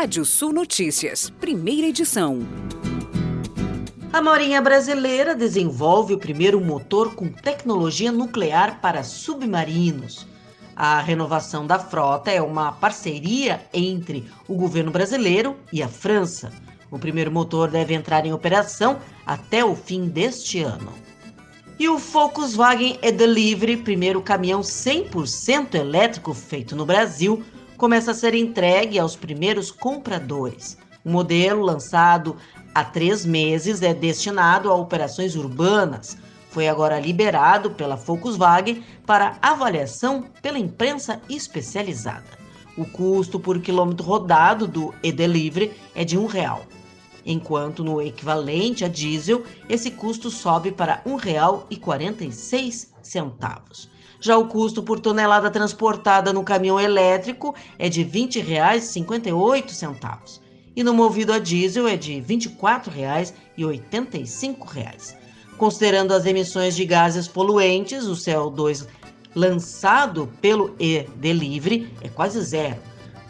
Rádio Sul Notícias, primeira edição. A Marinha Brasileira desenvolve o primeiro motor com tecnologia nuclear para submarinos. A renovação da frota é uma parceria entre o governo brasileiro e a França. O primeiro motor deve entrar em operação até o fim deste ano. E o Volkswagen e-Delivery, primeiro caminhão 100% elétrico feito no Brasil, começa a ser entregue aos primeiros compradores. O modelo, lançado há três meses, é destinado a operações urbanas. Foi agora liberado pela Volkswagen para avaliação pela imprensa especializada. O custo por quilômetro rodado do e-delivery é de um real enquanto no equivalente a diesel esse custo sobe para R$ 1,46. Já o custo por tonelada transportada no caminhão elétrico é de R$ 20,58 e no movido a diesel é de R$ 24,85. Considerando as emissões de gases poluentes, o CO2 lançado pelo e-delivery é quase zero.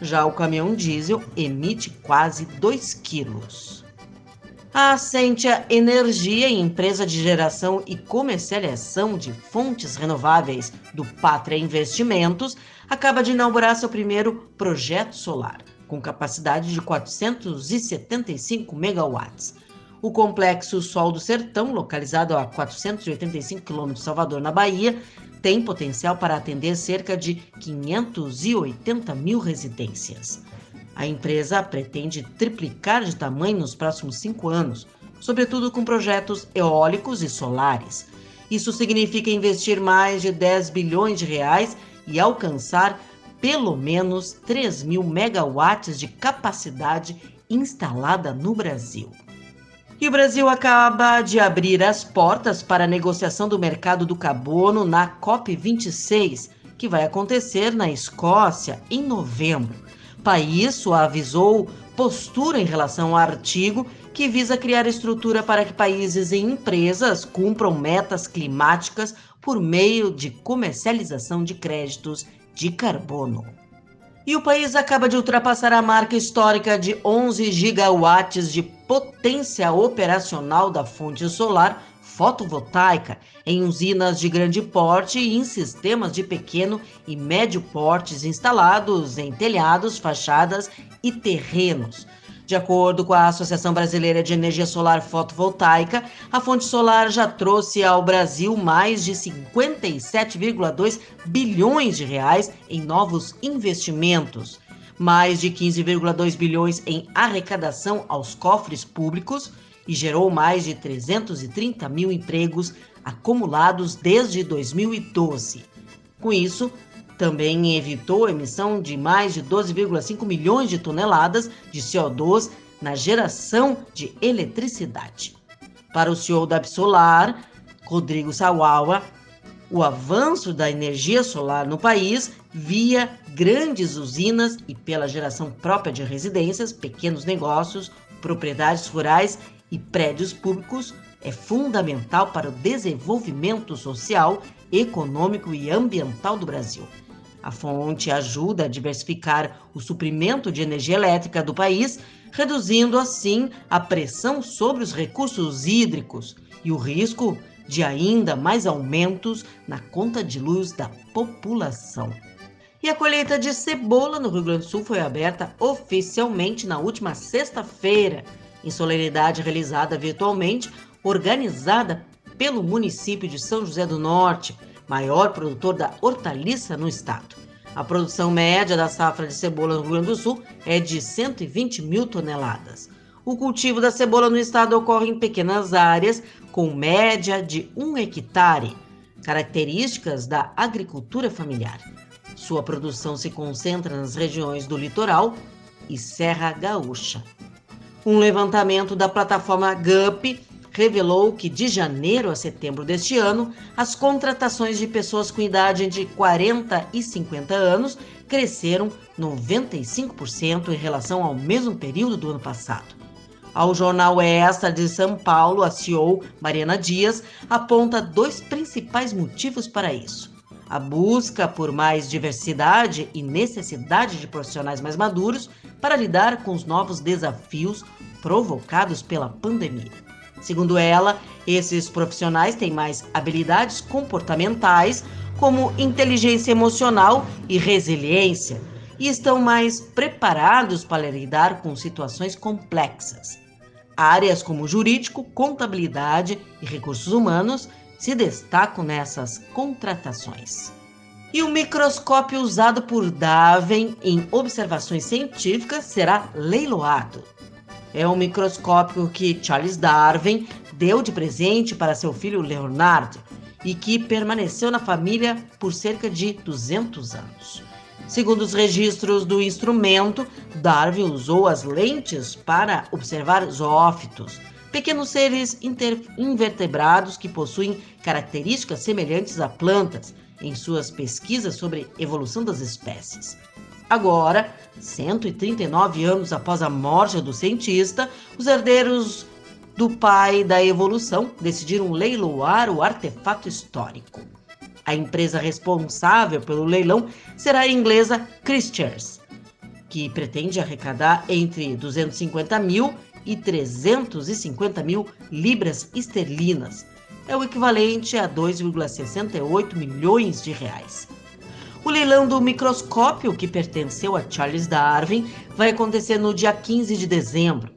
Já o caminhão diesel emite quase 2 quilos. A Ascentia Energia, empresa de geração e comercialização de fontes renováveis do Pátria Investimentos, acaba de inaugurar seu primeiro projeto solar, com capacidade de 475 megawatts. O complexo Sol do Sertão, localizado a 485 quilômetros de Salvador, na Bahia, tem potencial para atender cerca de 580 mil residências. A empresa pretende triplicar de tamanho nos próximos cinco anos, sobretudo com projetos eólicos e solares. Isso significa investir mais de 10 bilhões de reais e alcançar pelo menos 3 mil megawatts de capacidade instalada no Brasil. E o Brasil acaba de abrir as portas para a negociação do mercado do carbono na COP26, que vai acontecer na Escócia em novembro país suavizou postura em relação ao artigo que visa criar estrutura para que países e empresas cumpram metas climáticas por meio de comercialização de créditos de carbono. E o país acaba de ultrapassar a marca histórica de 11 gigawatts de potência operacional da fonte solar fotovoltaica em usinas de grande porte e em sistemas de pequeno e médio portes instalados em telhados, fachadas e terrenos. De acordo com a Associação Brasileira de Energia Solar Fotovoltaica, a fonte solar já trouxe ao Brasil mais de 57,2 bilhões de reais em novos investimentos, mais de 15,2 bilhões em arrecadação aos cofres públicos e gerou mais de 330 mil empregos acumulados desde 2012. Com isso, também evitou a emissão de mais de 12,5 milhões de toneladas de CO2 na geração de eletricidade. Para o CEO da Absolar, Rodrigo Sawawa, o avanço da energia solar no país via grandes usinas e pela geração própria de residências, pequenos negócios, propriedades rurais e prédios públicos é fundamental para o desenvolvimento social, econômico e ambiental do Brasil. A fonte ajuda a diversificar o suprimento de energia elétrica do país, reduzindo assim a pressão sobre os recursos hídricos e o risco de ainda mais aumentos na conta de luz da população. E a colheita de cebola no Rio Grande do Sul foi aberta oficialmente na última sexta-feira em solenidade realizada virtualmente, organizada pelo município de São José do Norte, maior produtor da hortaliça no estado. A produção média da safra de cebola no Rio Grande do Sul é de 120 mil toneladas. O cultivo da cebola no estado ocorre em pequenas áreas, com média de um hectare, características da agricultura familiar. Sua produção se concentra nas regiões do litoral e Serra Gaúcha. Um levantamento da plataforma GUP revelou que de janeiro a setembro deste ano, as contratações de pessoas com idade entre 40 e 50 anos cresceram 95% em relação ao mesmo período do ano passado. Ao jornal Extra de São Paulo, a CEO Mariana Dias aponta dois principais motivos para isso: a busca por mais diversidade e necessidade de profissionais mais maduros para lidar com os novos desafios provocados pela pandemia. Segundo ela, esses profissionais têm mais habilidades comportamentais, como inteligência emocional e resiliência, e estão mais preparados para lidar com situações complexas. Áreas como jurídico, contabilidade e recursos humanos se destacam nessas contratações. E o microscópio usado por Darwin em observações científicas será leiloado. É um microscópio que Charles Darwin deu de presente para seu filho Leonardo e que permaneceu na família por cerca de 200 anos. Segundo os registros do instrumento, Darwin usou as lentes para observar zoófitos, pequenos seres invertebrados que possuem características semelhantes a plantas em suas pesquisas sobre evolução das espécies. Agora, 139 anos após a morte do cientista, os herdeiros do pai da evolução decidiram leiloar o artefato histórico. A empresa responsável pelo leilão será a inglesa Christians, que pretende arrecadar entre 250 mil e 350 mil libras esterlinas. É o equivalente a 2,68 milhões de reais. O leilão do microscópio, que pertenceu a Charles Darwin, vai acontecer no dia 15 de dezembro.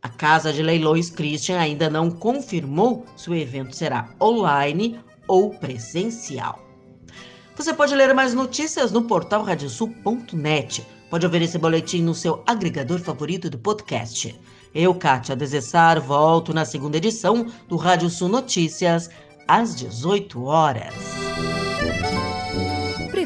A Casa de Leilões Christian ainda não confirmou se o evento será online ou presencial. Você pode ler mais notícias no portal radiosul.net. Pode ouvir esse boletim no seu agregador favorito do podcast. Eu, Kátia Desessar, volto na segunda edição do Rádio Sul Notícias, às 18 horas.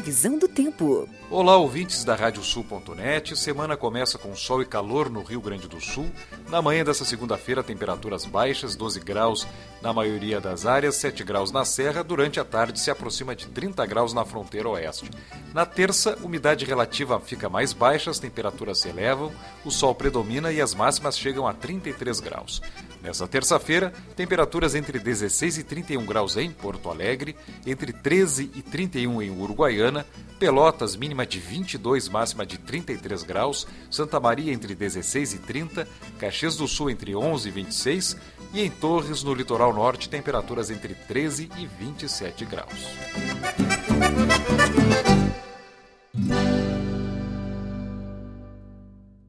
Previsão do tempo. Olá, ouvintes da Radiosul.net. Semana começa com sol e calor no Rio Grande do Sul. Na manhã dessa segunda-feira, temperaturas baixas, 12 graus na maioria das áreas, 7 graus na Serra. Durante a tarde, se aproxima de 30 graus na fronteira oeste. Na terça, umidade relativa fica mais baixa, as temperaturas se elevam, o sol predomina e as máximas chegam a 33 graus. Nessa terça-feira, temperaturas entre 16 e 31 graus em Porto Alegre, entre 13 e 31 em Uruguaiana, Pelotas, mínima de 22, máxima de 33 graus. Santa Maria, entre 16 e 30. Caxias do Sul, entre 11 e 26. E em Torres, no litoral norte, temperaturas entre 13 e 27 graus.